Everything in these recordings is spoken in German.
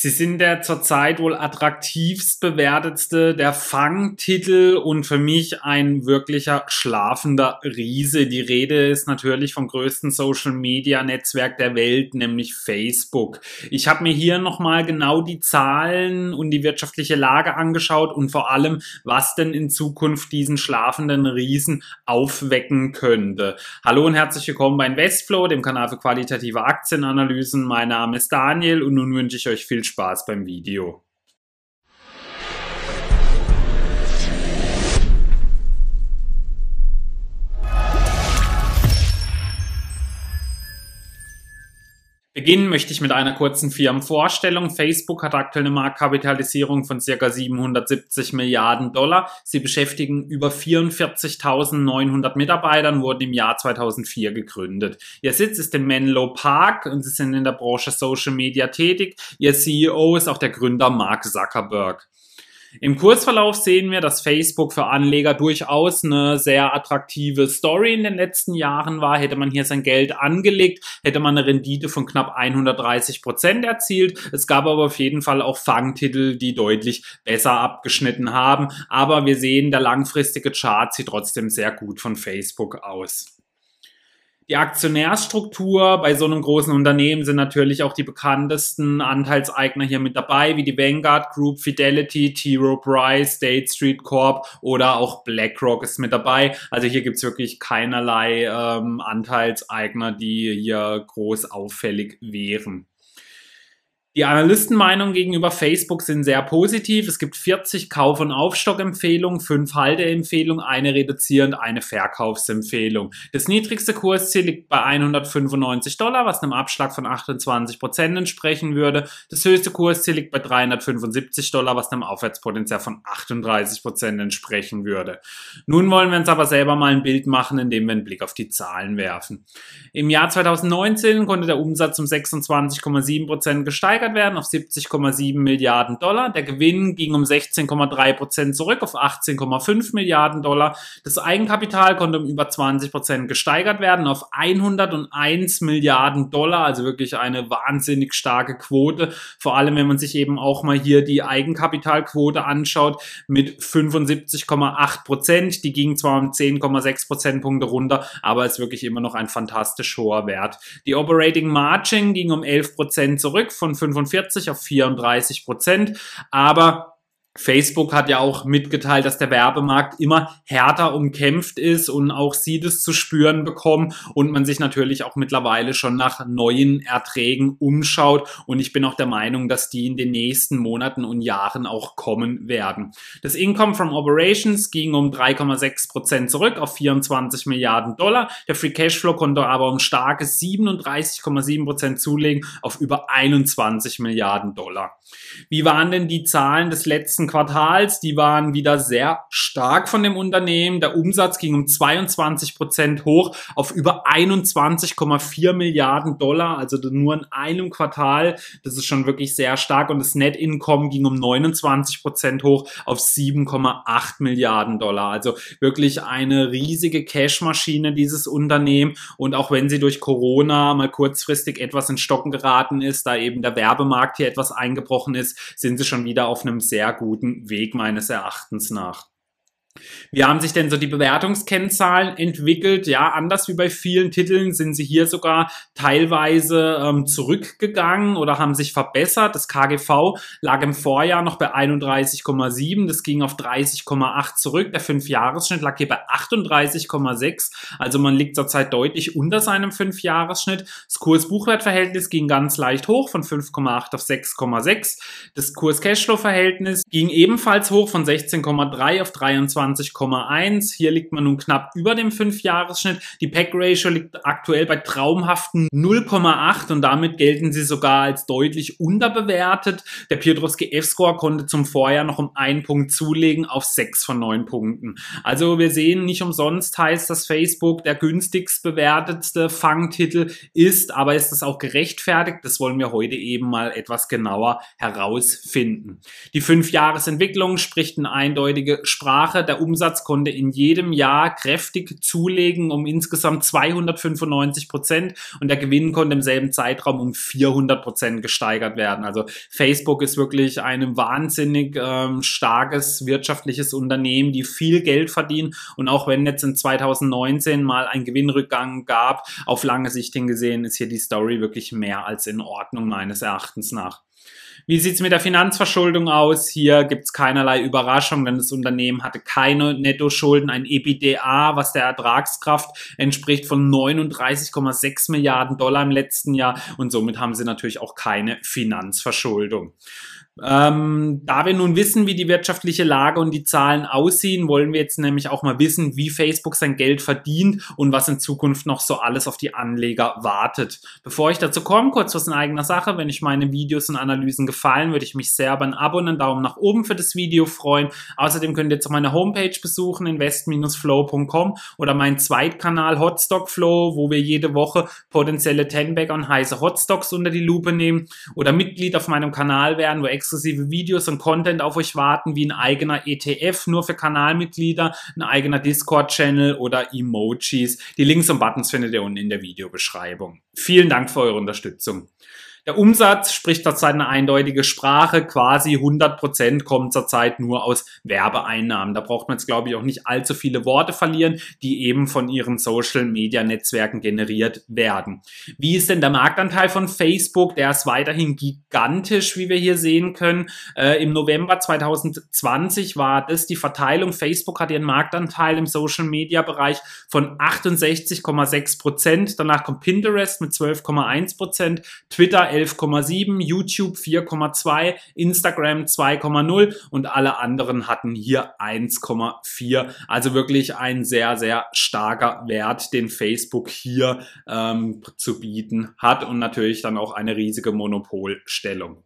Sie sind der zurzeit wohl attraktivst bewertetste der Fangtitel und für mich ein wirklicher schlafender Riese. Die Rede ist natürlich vom größten Social Media Netzwerk der Welt, nämlich Facebook. Ich habe mir hier nochmal genau die Zahlen und die wirtschaftliche Lage angeschaut und vor allem, was denn in Zukunft diesen schlafenden Riesen aufwecken könnte. Hallo und herzlich willkommen bei Investflow, dem Kanal für qualitative Aktienanalysen. Mein Name ist Daniel und nun wünsche ich euch viel Spaß beim Video. Beginnen möchte ich mit einer kurzen Firmenvorstellung. Facebook hat aktuell eine Marktkapitalisierung von ca. 770 Milliarden Dollar. Sie beschäftigen über 44.900 Mitarbeitern, wurden im Jahr 2004 gegründet. Ihr Sitz ist in Menlo Park und sie sind in der Branche Social Media tätig. Ihr CEO ist auch der Gründer Mark Zuckerberg. Im Kursverlauf sehen wir, dass Facebook für Anleger durchaus eine sehr attraktive Story in den letzten Jahren war. Hätte man hier sein Geld angelegt, hätte man eine Rendite von knapp 130 Prozent erzielt. Es gab aber auf jeden Fall auch Fangtitel, die deutlich besser abgeschnitten haben. Aber wir sehen, der langfristige Chart sieht trotzdem sehr gut von Facebook aus. Die Aktionärstruktur bei so einem großen Unternehmen sind natürlich auch die bekanntesten Anteilseigner hier mit dabei, wie die Vanguard Group, Fidelity, T. Rowe Price, State Street Corp oder auch BlackRock ist mit dabei. Also hier gibt's wirklich keinerlei ähm, Anteilseigner, die hier groß auffällig wären. Die Analystenmeinungen gegenüber Facebook sind sehr positiv. Es gibt 40 Kauf- und Aufstockempfehlungen, 5 Halteempfehlungen, eine reduzierend, eine Verkaufsempfehlung. Das niedrigste Kursziel liegt bei 195 Dollar, was einem Abschlag von 28 Prozent entsprechen würde. Das höchste Kursziel liegt bei 375 Dollar, was einem Aufwärtspotenzial von 38 Prozent entsprechen würde. Nun wollen wir uns aber selber mal ein Bild machen, indem wir einen Blick auf die Zahlen werfen. Im Jahr 2019 konnte der Umsatz um 26,7 Prozent gesteigert gesteigert werden auf 70,7 Milliarden Dollar. Der Gewinn ging um 16,3 Prozent zurück auf 18,5 Milliarden Dollar. Das Eigenkapital konnte um über 20 Prozent gesteigert werden auf 101 Milliarden Dollar, also wirklich eine wahnsinnig starke Quote. Vor allem, wenn man sich eben auch mal hier die Eigenkapitalquote anschaut mit 75,8 Prozent. Die ging zwar um 10,6 Prozentpunkte runter, aber ist wirklich immer noch ein fantastisch hoher Wert. Die Operating Margin ging um 11 Prozent zurück von 5 45 auf 34 Prozent. Aber Facebook hat ja auch mitgeteilt, dass der Werbemarkt immer härter umkämpft ist und auch sie das zu spüren bekommen und man sich natürlich auch mittlerweile schon nach neuen Erträgen umschaut und ich bin auch der Meinung, dass die in den nächsten Monaten und Jahren auch kommen werden. Das Income from Operations ging um 3,6 Prozent zurück auf 24 Milliarden Dollar. Der Free Cashflow konnte aber um starke 37,7 Prozent zulegen auf über 21 Milliarden Dollar. Wie waren denn die Zahlen des letzten Quartals, die waren wieder sehr stark von dem Unternehmen. Der Umsatz ging um 22 Prozent hoch auf über 21,4 Milliarden Dollar, also nur in einem Quartal. Das ist schon wirklich sehr stark und das Net Income ging um 29 Prozent hoch auf 7,8 Milliarden Dollar. Also wirklich eine riesige Cashmaschine dieses Unternehmen und auch wenn sie durch Corona mal kurzfristig etwas in Stocken geraten ist, da eben der Werbemarkt hier etwas eingebrochen ist, sind sie schon wieder auf einem sehr guten guten Weg meines Erachtens nach. Wie haben sich denn so die Bewertungskennzahlen entwickelt? Ja, anders wie bei vielen Titeln sind sie hier sogar teilweise ähm, zurückgegangen oder haben sich verbessert. Das KGV lag im Vorjahr noch bei 31,7, das ging auf 30,8 zurück. Der Fünfjahresschnitt lag hier bei 38,6. Also man liegt zurzeit deutlich unter seinem Fünfjahresschnitt. Das Kurs-Buchwert-Verhältnis ging ganz leicht hoch von 5,8 auf 6,6. Das Kurs-Cashflow-Verhältnis ging ebenfalls hoch von 16,3 auf 23 27,1. Hier liegt man nun knapp über dem 5-Jahres-Schnitt. Die Pack-Ratio liegt aktuell bei traumhaften 0,8 und damit gelten sie sogar als deutlich unterbewertet. Der Piotrowski F-Score konnte zum Vorjahr noch um einen Punkt zulegen auf 6 von 9 Punkten. Also wir sehen, nicht umsonst heißt das Facebook der günstigst bewertetste Fangtitel ist, aber ist das auch gerechtfertigt? Das wollen wir heute eben mal etwas genauer herausfinden. Die 5-Jahres-Entwicklung spricht eine eindeutige Sprache Der Umsatz konnte in jedem Jahr kräftig zulegen um insgesamt 295 Prozent und der Gewinn konnte im selben Zeitraum um 400 Prozent gesteigert werden. Also Facebook ist wirklich ein wahnsinnig ähm, starkes wirtschaftliches Unternehmen, die viel Geld verdienen und auch wenn jetzt in 2019 mal ein Gewinnrückgang gab, auf lange Sicht hingesehen ist hier die Story wirklich mehr als in Ordnung meines Erachtens nach. Wie sieht's mit der Finanzverschuldung aus? Hier gibt's keinerlei Überraschung, denn das Unternehmen hatte keine Nettoschulden, ein EBITDA, was der Ertragskraft entspricht von 39,6 Milliarden Dollar im letzten Jahr und somit haben sie natürlich auch keine Finanzverschuldung. Ähm, da wir nun wissen, wie die wirtschaftliche Lage und die Zahlen aussehen, wollen wir jetzt nämlich auch mal wissen, wie Facebook sein Geld verdient und was in Zukunft noch so alles auf die Anleger wartet. Bevor ich dazu komme, kurz was in eigener Sache. Wenn euch meine Videos und Analysen gefallen, würde ich mich sehr über ein Abo und einen Daumen nach oben für das Video freuen. Außerdem könnt ihr jetzt auch meine Homepage besuchen, invest-flow.com oder meinen Zweitkanal Hotstock Flow, wo wir jede Woche potenzielle Tenbagger und heiße Hotstocks unter die Lupe nehmen oder Mitglied auf meinem Kanal werden, wo extra exklusive Videos und Content auf euch warten, wie ein eigener ETF nur für Kanalmitglieder, ein eigener Discord-Channel oder Emojis. Die Links und Buttons findet ihr unten in der Videobeschreibung. Vielen Dank für eure Unterstützung. Der Umsatz spricht zurzeit eine eindeutige Sprache. Quasi 100 Prozent kommen zurzeit nur aus Werbeeinnahmen. Da braucht man jetzt, glaube ich, auch nicht allzu viele Worte verlieren, die eben von ihren Social-Media-Netzwerken generiert werden. Wie ist denn der Marktanteil von Facebook? Der ist weiterhin gigantisch, wie wir hier sehen können. Äh, Im November 2020 war das die Verteilung. Facebook hat ihren Marktanteil im Social-Media-Bereich von 68,6 Prozent. Danach kommt Pinterest mit 12,1 Prozent, Twitter 11,7, YouTube 4,2, Instagram 2,0 und alle anderen hatten hier 1,4. Also wirklich ein sehr, sehr starker Wert, den Facebook hier ähm, zu bieten hat und natürlich dann auch eine riesige Monopolstellung.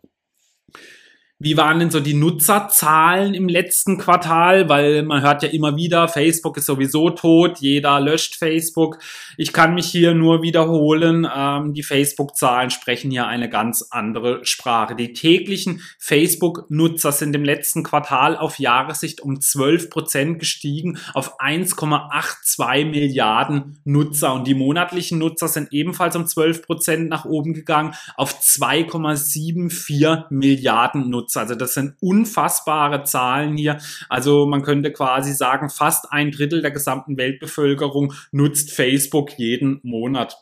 Wie waren denn so die Nutzerzahlen im letzten Quartal? Weil man hört ja immer wieder, Facebook ist sowieso tot, jeder löscht Facebook. Ich kann mich hier nur wiederholen, ähm, die Facebook-Zahlen sprechen hier eine ganz andere Sprache. Die täglichen Facebook-Nutzer sind im letzten Quartal auf Jahressicht um 12 Prozent gestiegen auf 1,82 Milliarden Nutzer und die monatlichen Nutzer sind ebenfalls um 12 Prozent nach oben gegangen auf 2,74 Milliarden Nutzer. Nutzer. Also das sind unfassbare Zahlen hier. Also man könnte quasi sagen, fast ein Drittel der gesamten Weltbevölkerung nutzt Facebook jeden Monat.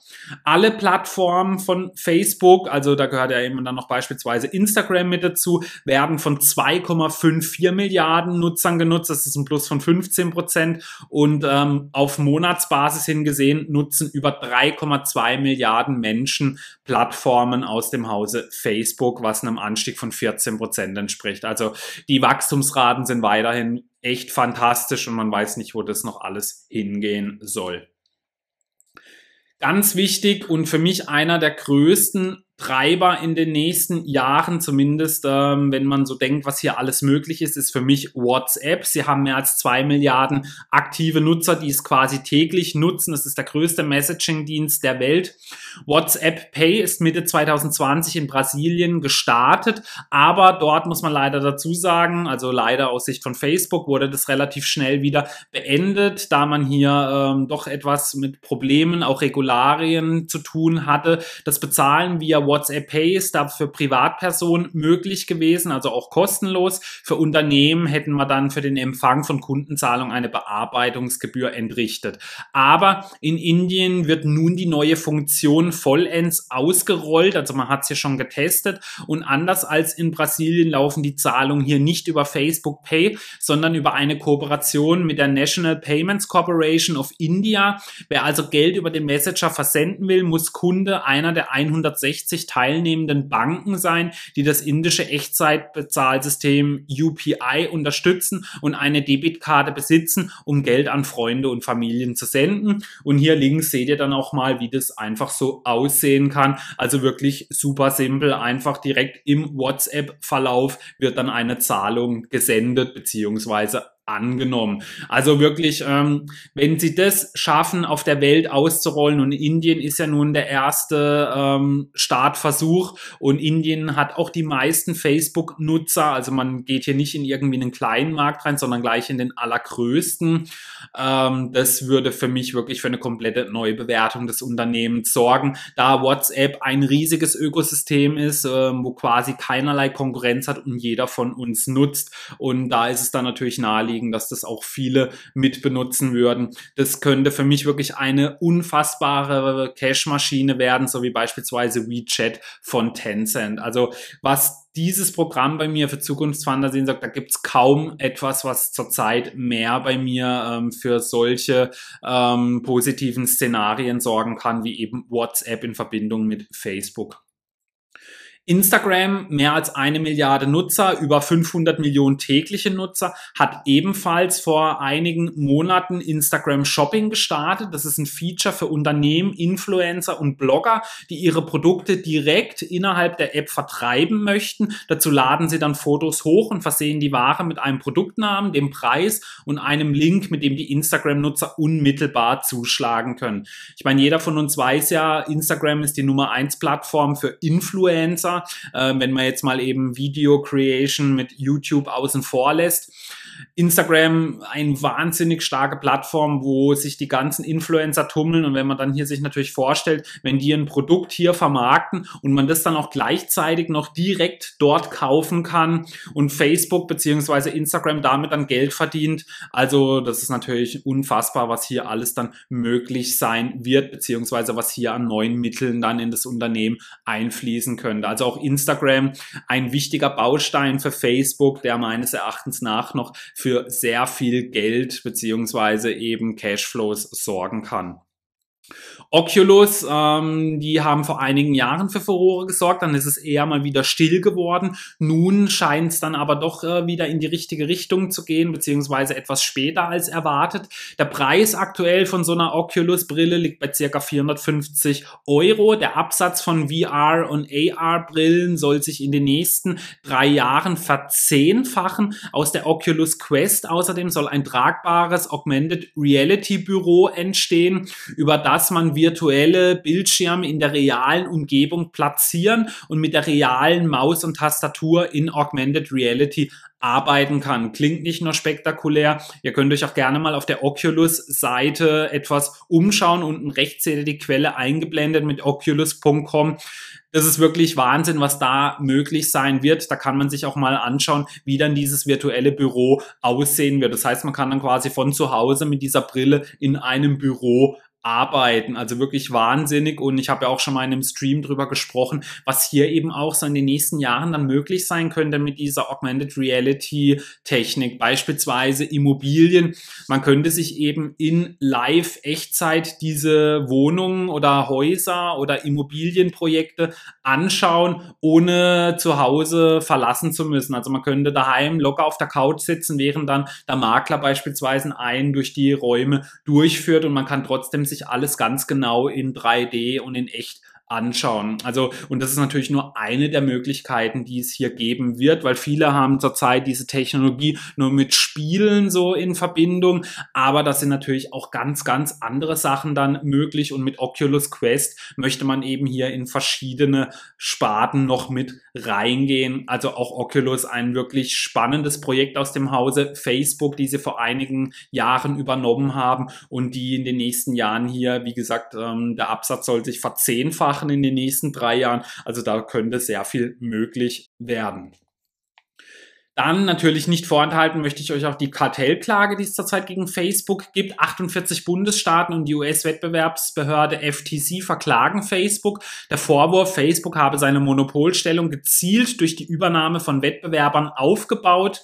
Alle Plattformen von Facebook, also da gehört ja eben dann noch beispielsweise Instagram mit dazu, werden von 2,54 Milliarden Nutzern genutzt. Das ist ein Plus von 15 Prozent. Und ähm, auf Monatsbasis hingesehen nutzen über 3,2 Milliarden Menschen Plattformen aus dem Hause Facebook, was einem Anstieg von 14 Prozent Prozent entspricht. Also die Wachstumsraten sind weiterhin echt fantastisch und man weiß nicht, wo das noch alles hingehen soll. Ganz wichtig und für mich einer der größten Treiber in den nächsten Jahren, zumindest ähm, wenn man so denkt, was hier alles möglich ist, ist für mich WhatsApp. Sie haben mehr als zwei Milliarden aktive Nutzer, die es quasi täglich nutzen. Das ist der größte Messaging-Dienst der Welt. WhatsApp Pay ist Mitte 2020 in Brasilien gestartet, aber dort muss man leider dazu sagen, also leider aus Sicht von Facebook wurde das relativ schnell wieder beendet, da man hier ähm, doch etwas mit Problemen, auch Regularien zu tun hatte. Das Bezahlen via WhatsApp Pay ist da für Privatpersonen möglich gewesen, also auch kostenlos. Für Unternehmen hätten wir dann für den Empfang von Kundenzahlungen eine Bearbeitungsgebühr entrichtet. Aber in Indien wird nun die neue Funktion vollends ausgerollt, also man hat ja schon getestet und anders als in Brasilien laufen die Zahlungen hier nicht über Facebook Pay, sondern über eine Kooperation mit der National Payments Corporation of India. Wer also Geld über den Messenger versenden will, muss Kunde einer der 160 50 teilnehmenden Banken sein, die das indische Echtzeitbezahlsystem UPI unterstützen und eine Debitkarte besitzen, um Geld an Freunde und Familien zu senden. Und hier links seht ihr dann auch mal, wie das einfach so aussehen kann. Also wirklich super simpel, einfach direkt im WhatsApp-Verlauf wird dann eine Zahlung gesendet bzw angenommen. Also wirklich, ähm, wenn sie das schaffen, auf der Welt auszurollen, und Indien ist ja nun der erste ähm, Startversuch und Indien hat auch die meisten Facebook-Nutzer, also man geht hier nicht in irgendwie einen kleinen Markt rein, sondern gleich in den allergrößten. Ähm, das würde für mich wirklich für eine komplette Neubewertung des Unternehmens sorgen, da WhatsApp ein riesiges Ökosystem ist, äh, wo quasi keinerlei Konkurrenz hat und jeder von uns nutzt. Und da ist es dann natürlich naheliegend, naheliegen, dass das auch viele mitbenutzen würden. Das könnte für mich wirklich eine unfassbare Cash-Maschine werden, so wie beispielsweise WeChat von Tencent. Also was dieses Programm bei mir für Zukunftsfantasien sagt, da gibt's kaum etwas, was zurzeit mehr bei mir ähm, für solche ähm, positiven Szenarien sorgen kann, wie eben WhatsApp in Verbindung mit Facebook. Instagram, mehr als eine Milliarde Nutzer, über 500 Millionen tägliche Nutzer, hat ebenfalls vor einigen Monaten Instagram Shopping gestartet. Das ist ein Feature für Unternehmen, Influencer und Blogger, die ihre Produkte direkt innerhalb der App vertreiben möchten. Dazu laden sie dann Fotos hoch und versehen die Ware mit einem Produktnamen, dem Preis und einem Link, mit dem die Instagram-Nutzer unmittelbar zuschlagen können. Ich meine, jeder von uns weiß ja, Instagram ist die Nummer eins Plattform für Influencer äh, wenn man jetzt mal eben Video Creation mit YouTube außen vor lässt. Instagram eine wahnsinnig starke Plattform, wo sich die ganzen Influencer tummeln und wenn man dann hier sich natürlich vorstellt, wenn die ein Produkt hier vermarkten und man das dann auch gleichzeitig noch direkt dort kaufen kann und Facebook beziehungsweise Instagram damit dann Geld verdient, also das ist natürlich unfassbar, was hier alles dann möglich sein wird, beziehungsweise was hier an neuen Mitteln dann in das Unternehmen einfließen könnte. Also auch Instagram ein wichtiger Baustein für Facebook, der meines Erachtens nach noch für sehr viel Geld beziehungsweise eben Cashflows sorgen kann. Oculus, ähm, die haben vor einigen Jahren für Furore gesorgt, dann ist es eher mal wieder still geworden. Nun scheint es dann aber doch äh, wieder in die richtige Richtung zu gehen, beziehungsweise etwas später als erwartet. Der Preis aktuell von so einer Oculus-Brille liegt bei circa 450 Euro. Der Absatz von VR- und AR-Brillen soll sich in den nächsten drei Jahren verzehnfachen. Aus der Oculus Quest außerdem soll ein tragbares Augmented Reality Büro entstehen, über das man virtuelle Bildschirme in der realen Umgebung platzieren und mit der realen Maus und Tastatur in Augmented Reality arbeiten kann. Klingt nicht nur spektakulär. Ihr könnt euch auch gerne mal auf der Oculus-Seite etwas umschauen. Unten rechts seht ihr die Quelle eingeblendet mit oculus.com. Das ist wirklich Wahnsinn, was da möglich sein wird. Da kann man sich auch mal anschauen, wie dann dieses virtuelle Büro aussehen wird. Das heißt, man kann dann quasi von zu Hause mit dieser Brille in einem Büro arbeiten. Also wirklich wahnsinnig. Und ich habe ja auch schon mal in einem Stream drüber gesprochen, was hier eben auch so in den nächsten Jahren dann möglich sein könnte mit dieser Augmented Reality Technik. Beispielsweise Immobilien. Man könnte sich eben in Live-Echtzeit diese Wohnungen oder Häuser oder Immobilienprojekte anschauen, ohne zu Hause verlassen zu müssen. Also man könnte daheim locker auf der Couch sitzen, während dann der Makler beispielsweise einen durch die Räume durchführt und man kann trotzdem sich alles ganz genau in 3D und in echt anschauen. Also, und das ist natürlich nur eine der Möglichkeiten, die es hier geben wird, weil viele haben zurzeit diese Technologie nur mit Spielen so in Verbindung, aber das sind natürlich auch ganz, ganz andere Sachen dann möglich und mit Oculus Quest möchte man eben hier in verschiedene Sparten noch mit reingehen. Also auch Oculus ein wirklich spannendes Projekt aus dem Hause Facebook, die sie vor einigen Jahren übernommen haben und die in den nächsten Jahren hier, wie gesagt, ähm, der Absatz soll sich verzehnfachen machen in den nächsten drei Jahren. Also da könnte sehr viel möglich werden. Dann natürlich nicht vorenthalten möchte ich euch auch die Kartellklage, die es zurzeit gegen Facebook gibt. 48 Bundesstaaten und die US-Wettbewerbsbehörde FTC verklagen Facebook. Der Vorwurf, Facebook habe seine Monopolstellung gezielt durch die Übernahme von Wettbewerbern aufgebaut.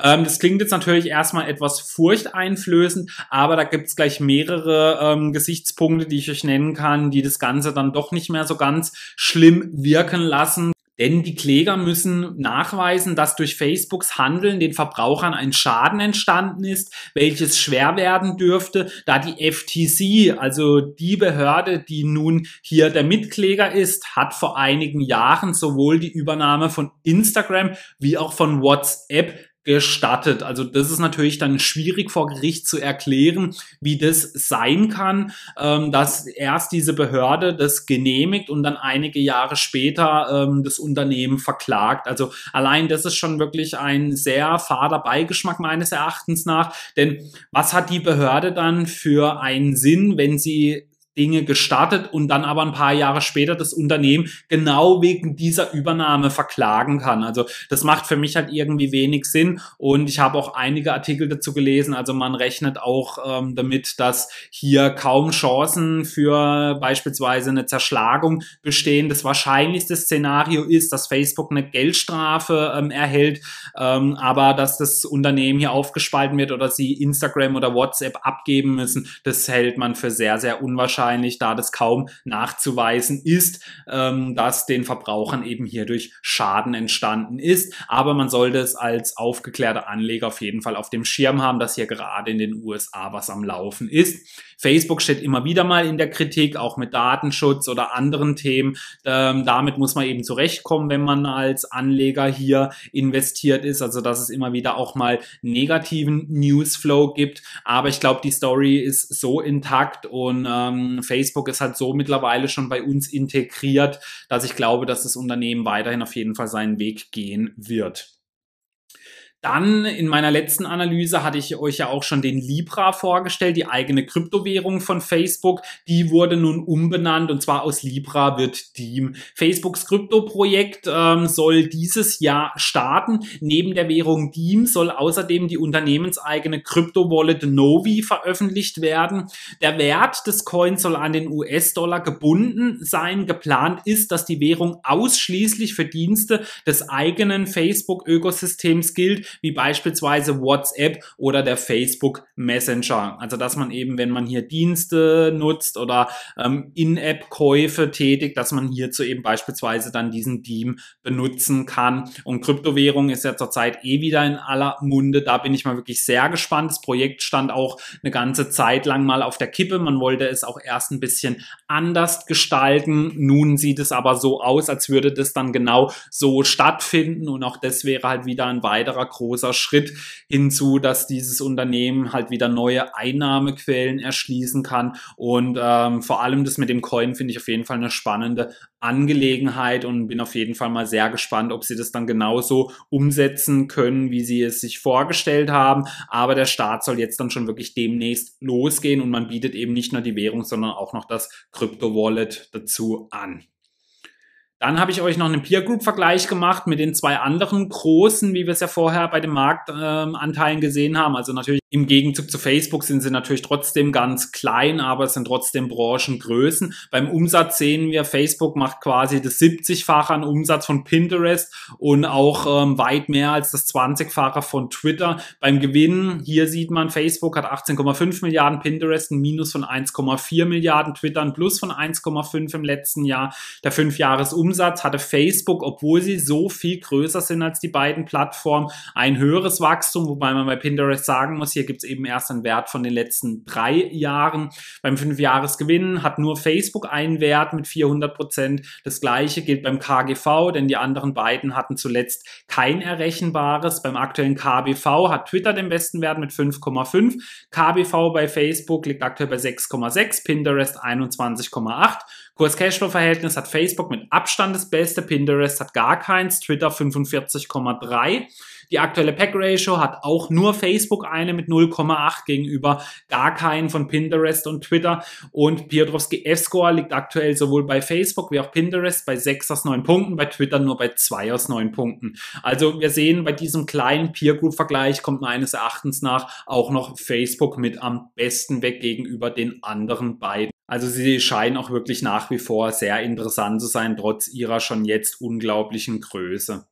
Ähm, das klingt jetzt natürlich erstmal etwas furchteinflößend, aber da gibt es gleich mehrere ähm, Gesichtspunkte, die ich euch nennen kann, die das Ganze dann doch nicht mehr so ganz schlimm wirken lassen. Denn die Kläger müssen nachweisen, dass durch Facebooks Handeln den Verbrauchern ein Schaden entstanden ist, welches schwer werden dürfte, da die FTC, also die Behörde, die nun hier der Mitkläger ist, hat vor einigen Jahren sowohl die Übernahme von Instagram wie auch von WhatsApp gestattet. Also das ist natürlich dann schwierig vor Gericht zu erklären, wie das sein kann, ähm, dass erst diese Behörde das genehmigt und dann einige Jahre später ähm, das Unternehmen verklagt. Also allein das ist schon wirklich ein sehr fader Beigeschmack meines Erachtens nach. Denn was hat die Behörde dann für einen Sinn, wenn sie Dinge gestartet und dann aber ein paar Jahre später das Unternehmen genau wegen dieser Übernahme verklagen kann. Also das macht für mich halt irgendwie wenig Sinn und ich habe auch einige Artikel dazu gelesen. Also man rechnet auch ähm, damit, dass hier kaum Chancen für beispielsweise eine Zerschlagung bestehen. Das wahrscheinlichste Szenario ist, dass Facebook eine Geldstrafe ähm, erhält, ähm, aber dass das Unternehmen hier aufgespalten wird oder sie Instagram oder WhatsApp abgeben müssen, das hält man für sehr, sehr unwahrscheinlich wahrscheinlich, da das kaum nachzuweisen ist, ähm, dass den Verbrauchern eben hierdurch Schaden entstanden ist. Aber man sollte es als aufgeklärter Anleger auf jeden Fall auf dem Schirm haben, dass hier gerade in den USA was am Laufen ist. Facebook steht immer wieder mal in der Kritik, auch mit Datenschutz oder anderen Themen. Ähm, damit muss man eben zurechtkommen, wenn man als Anleger hier investiert ist. Also dass es immer wieder auch mal negativen Newsflow gibt. Aber ich glaube, die Story ist so intakt und ähm, Facebook ist halt so mittlerweile schon bei uns integriert, dass ich glaube, dass das Unternehmen weiterhin auf jeden Fall seinen Weg gehen wird. Dann in meiner letzten Analyse hatte ich euch ja auch schon den Libra vorgestellt, die eigene Kryptowährung von Facebook. Die wurde nun umbenannt und zwar aus Libra wird Deem. Facebooks Kryptoprojekt ähm, soll dieses Jahr starten. Neben der Währung Deem soll außerdem die unternehmenseigene Krypto-Wallet Novi veröffentlicht werden. Der Wert des Coins soll an den US-Dollar gebunden sein. Geplant ist, dass die Währung ausschließlich für Dienste des eigenen Facebook-Ökosystems gilt wie beispielsweise WhatsApp oder der Facebook Messenger. Also dass man eben, wenn man hier Dienste nutzt oder ähm, In-App-Käufe tätigt, dass man hierzu eben beispielsweise dann diesen Beam benutzen kann. Und Kryptowährung ist ja zurzeit eh wieder in aller Munde. Da bin ich mal wirklich sehr gespannt. Das Projekt stand auch eine ganze Zeit lang mal auf der Kippe. Man wollte es auch erst ein bisschen anders gestalten. Nun sieht es aber so aus, als würde das dann genau so stattfinden. Und auch das wäre halt wieder ein weiterer großer Schritt hinzu, dass dieses Unternehmen halt wieder neue Einnahmequellen erschließen kann. Und ähm, vor allem das mit dem Coin finde ich auf jeden Fall eine spannende Angelegenheit und bin auf jeden Fall mal sehr gespannt, ob sie das dann genauso umsetzen können, wie sie es sich vorgestellt haben. Aber der Start soll jetzt dann schon wirklich demnächst losgehen und man bietet eben nicht nur die Währung, sondern auch noch das Crypto-Wallet dazu an. Dann habe ich euch noch einen Peer Group Vergleich gemacht mit den zwei anderen großen, wie wir es ja vorher bei den Marktanteilen gesehen haben. Also natürlich im Gegenzug zu Facebook sind sie natürlich trotzdem ganz klein, aber es sind trotzdem Branchengrößen. Beim Umsatz sehen wir, Facebook macht quasi das 70-fache an Umsatz von Pinterest und auch ähm, weit mehr als das 20-fache von Twitter. Beim Gewinn, hier sieht man, Facebook hat 18,5 Milliarden, Pinterest ein Minus von 1,4 Milliarden, Twitter ein Plus von 1,5 im letzten Jahr. Der Fünfjahresumsatz hatte Facebook, obwohl sie so viel größer sind als die beiden Plattformen, ein höheres Wachstum, wobei man bei Pinterest sagen muss, hier hier gibt es eben erst einen Wert von den letzten drei Jahren. Beim Fünfjahresgewinn hat nur Facebook einen Wert mit 400 Prozent. Das gleiche gilt beim KGV, denn die anderen beiden hatten zuletzt kein errechenbares. Beim aktuellen KBV hat Twitter den besten Wert mit 5,5. KBV bei Facebook liegt aktuell bei 6,6, Pinterest 21,8. Kurs-Cashflow-Verhältnis hat Facebook mit Abstand das beste, Pinterest hat gar keins, Twitter 45,3. Die aktuelle Pack-Ratio hat auch nur Facebook eine mit 0,8 gegenüber gar keinen von Pinterest und Twitter. Und Piotrowski F-Score liegt aktuell sowohl bei Facebook wie auch Pinterest bei 6 aus 9 Punkten, bei Twitter nur bei 2 aus 9 Punkten. Also wir sehen, bei diesem kleinen Peer-Group-Vergleich kommt meines Erachtens nach auch noch Facebook mit am besten weg gegenüber den anderen beiden. Also sie scheinen auch wirklich nach wie vor sehr interessant zu sein, trotz ihrer schon jetzt unglaublichen Größe.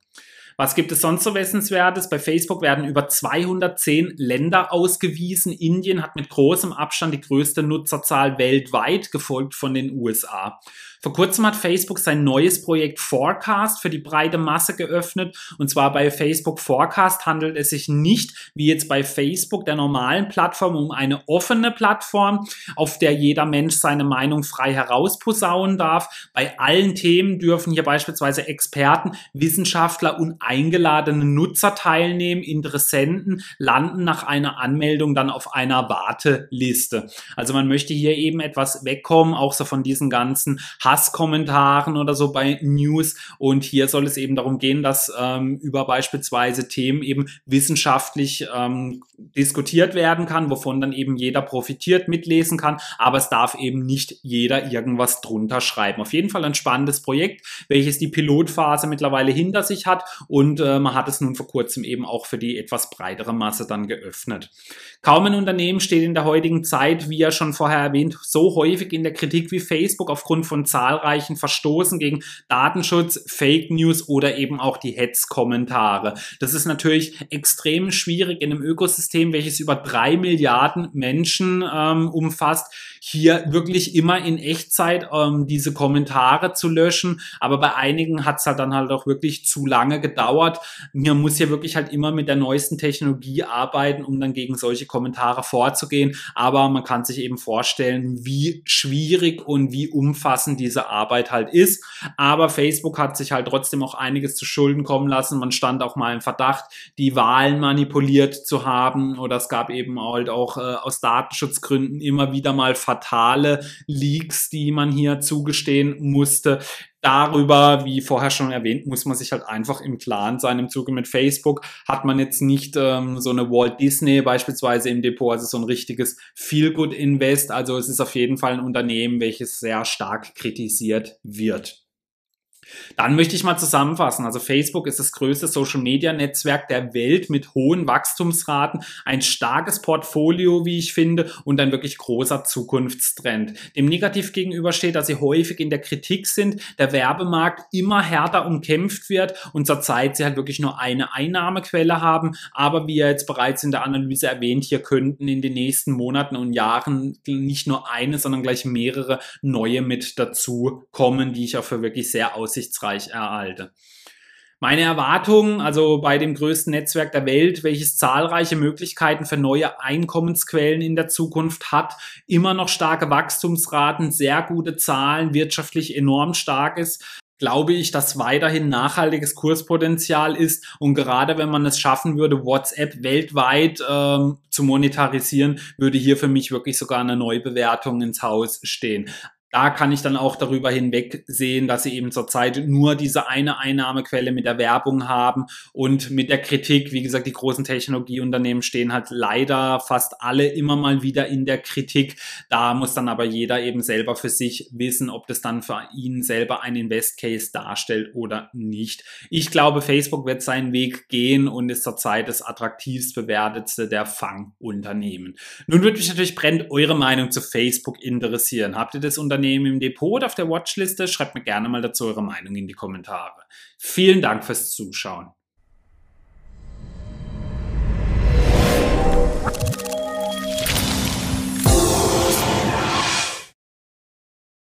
Was gibt es sonst so Wissenswertes? Bei Facebook werden über 210 Länder ausgewiesen. Indien hat mit großem Abstand die größte Nutzerzahl weltweit, gefolgt von den USA. Vor kurzem hat Facebook sein neues Projekt Forecast für die breite Masse geöffnet. Und zwar bei Facebook Forecast handelt es sich nicht, wie jetzt bei Facebook, der normalen Plattform, um eine offene Plattform, auf der jeder Mensch seine Meinung frei herausposaunen darf. Bei allen Themen dürfen hier beispielsweise Experten, Wissenschaftler und eingeladene Nutzer teilnehmen. Interessenten landen nach einer Anmeldung dann auf einer Warteliste. Also man möchte hier eben etwas wegkommen, auch so von diesen ganzen Hasskommentaren oder so bei News. Und hier soll es eben darum gehen, dass ähm, über beispielsweise Themen eben wissenschaftlich ähm, diskutiert werden kann, wovon dann eben jeder profitiert, mitlesen kann. Aber es darf eben nicht jeder irgendwas drunter schreiben. Auf jeden Fall ein spannendes Projekt, welches die Pilotphase mittlerweile hinter sich hat. Und äh, man hat es nun vor kurzem eben auch für die etwas breitere Masse dann geöffnet. Kaum ein Unternehmen steht in der heutigen Zeit, wie ja schon vorher erwähnt, so häufig in der Kritik wie Facebook aufgrund von zahlreichen Verstoßen gegen Datenschutz, Fake News oder eben auch die Hetzkommentare. Das ist natürlich extrem schwierig in einem Ökosystem, welches über drei Milliarden Menschen ähm, umfasst, hier wirklich immer in Echtzeit ähm, diese Kommentare zu löschen. Aber bei einigen hat es halt dann halt auch wirklich zu lange gedauert. Man muss hier wirklich halt immer mit der neuesten Technologie arbeiten, um dann gegen solche Kommentare vorzugehen. Aber man kann sich eben vorstellen, wie schwierig und wie umfassend diese Arbeit halt ist. Aber Facebook hat sich halt trotzdem auch einiges zu Schulden kommen lassen. Man stand auch mal im Verdacht, die Wahlen manipuliert zu haben. Oder es gab eben halt auch äh, aus Datenschutzgründen immer wieder mal fatale Leaks, die man hier zugestehen musste darüber, wie vorher schon erwähnt, muss man sich halt einfach im Klaren sein. Im Zuge mit Facebook hat man jetzt nicht ähm, so eine Walt Disney beispielsweise im Depot, also so ein richtiges Feel-Good-Invest. Also es ist auf jeden Fall ein Unternehmen, welches sehr stark kritisiert wird. Dann möchte ich mal zusammenfassen. Also Facebook ist das größte Social-Media-Netzwerk der Welt mit hohen Wachstumsraten, ein starkes Portfolio, wie ich finde, und ein wirklich großer Zukunftstrend. Dem negativ gegenüber steht, dass sie häufig in der Kritik sind, der Werbemarkt immer härter umkämpft wird und zurzeit sie halt wirklich nur eine Einnahmequelle haben. Aber wie ja jetzt bereits in der Analyse erwähnt, hier könnten in den nächsten Monaten und Jahren nicht nur eine, sondern gleich mehrere neue mit dazu kommen, die ich auch für wirklich sehr aussichtsreich aussichtsreich erhalte. Meine Erwartungen, also bei dem größten Netzwerk der Welt, welches zahlreiche Möglichkeiten für neue Einkommensquellen in der Zukunft hat, immer noch starke Wachstumsraten, sehr gute Zahlen, wirtschaftlich enorm stark ist, glaube ich, dass weiterhin nachhaltiges Kurspotenzial ist. Und gerade wenn man es schaffen würde, WhatsApp weltweit ähm, zu monetarisieren, würde hier für mich wirklich sogar eine Neubewertung ins Haus stehen da kann ich dann auch darüber hinweg sehen, dass sie eben zurzeit nur diese eine Einnahmequelle mit der Werbung haben und mit der Kritik. Wie gesagt, die großen Technologieunternehmen stehen halt leider fast alle immer mal wieder in der Kritik. Da muss dann aber jeder eben selber für sich wissen, ob das dann für ihn selber ein Invest Case darstellt oder nicht. Ich glaube, Facebook wird seinen Weg gehen und ist zurzeit das attraktivst bewertetste der Fangunternehmen. Nun würde mich natürlich brennt eure Meinung zu Facebook interessieren. Habt ihr das Unternehmen Unternehmen im Depot oder auf der Watchliste? Schreibt mir gerne mal dazu eure Meinung in die Kommentare. Vielen Dank fürs Zuschauen.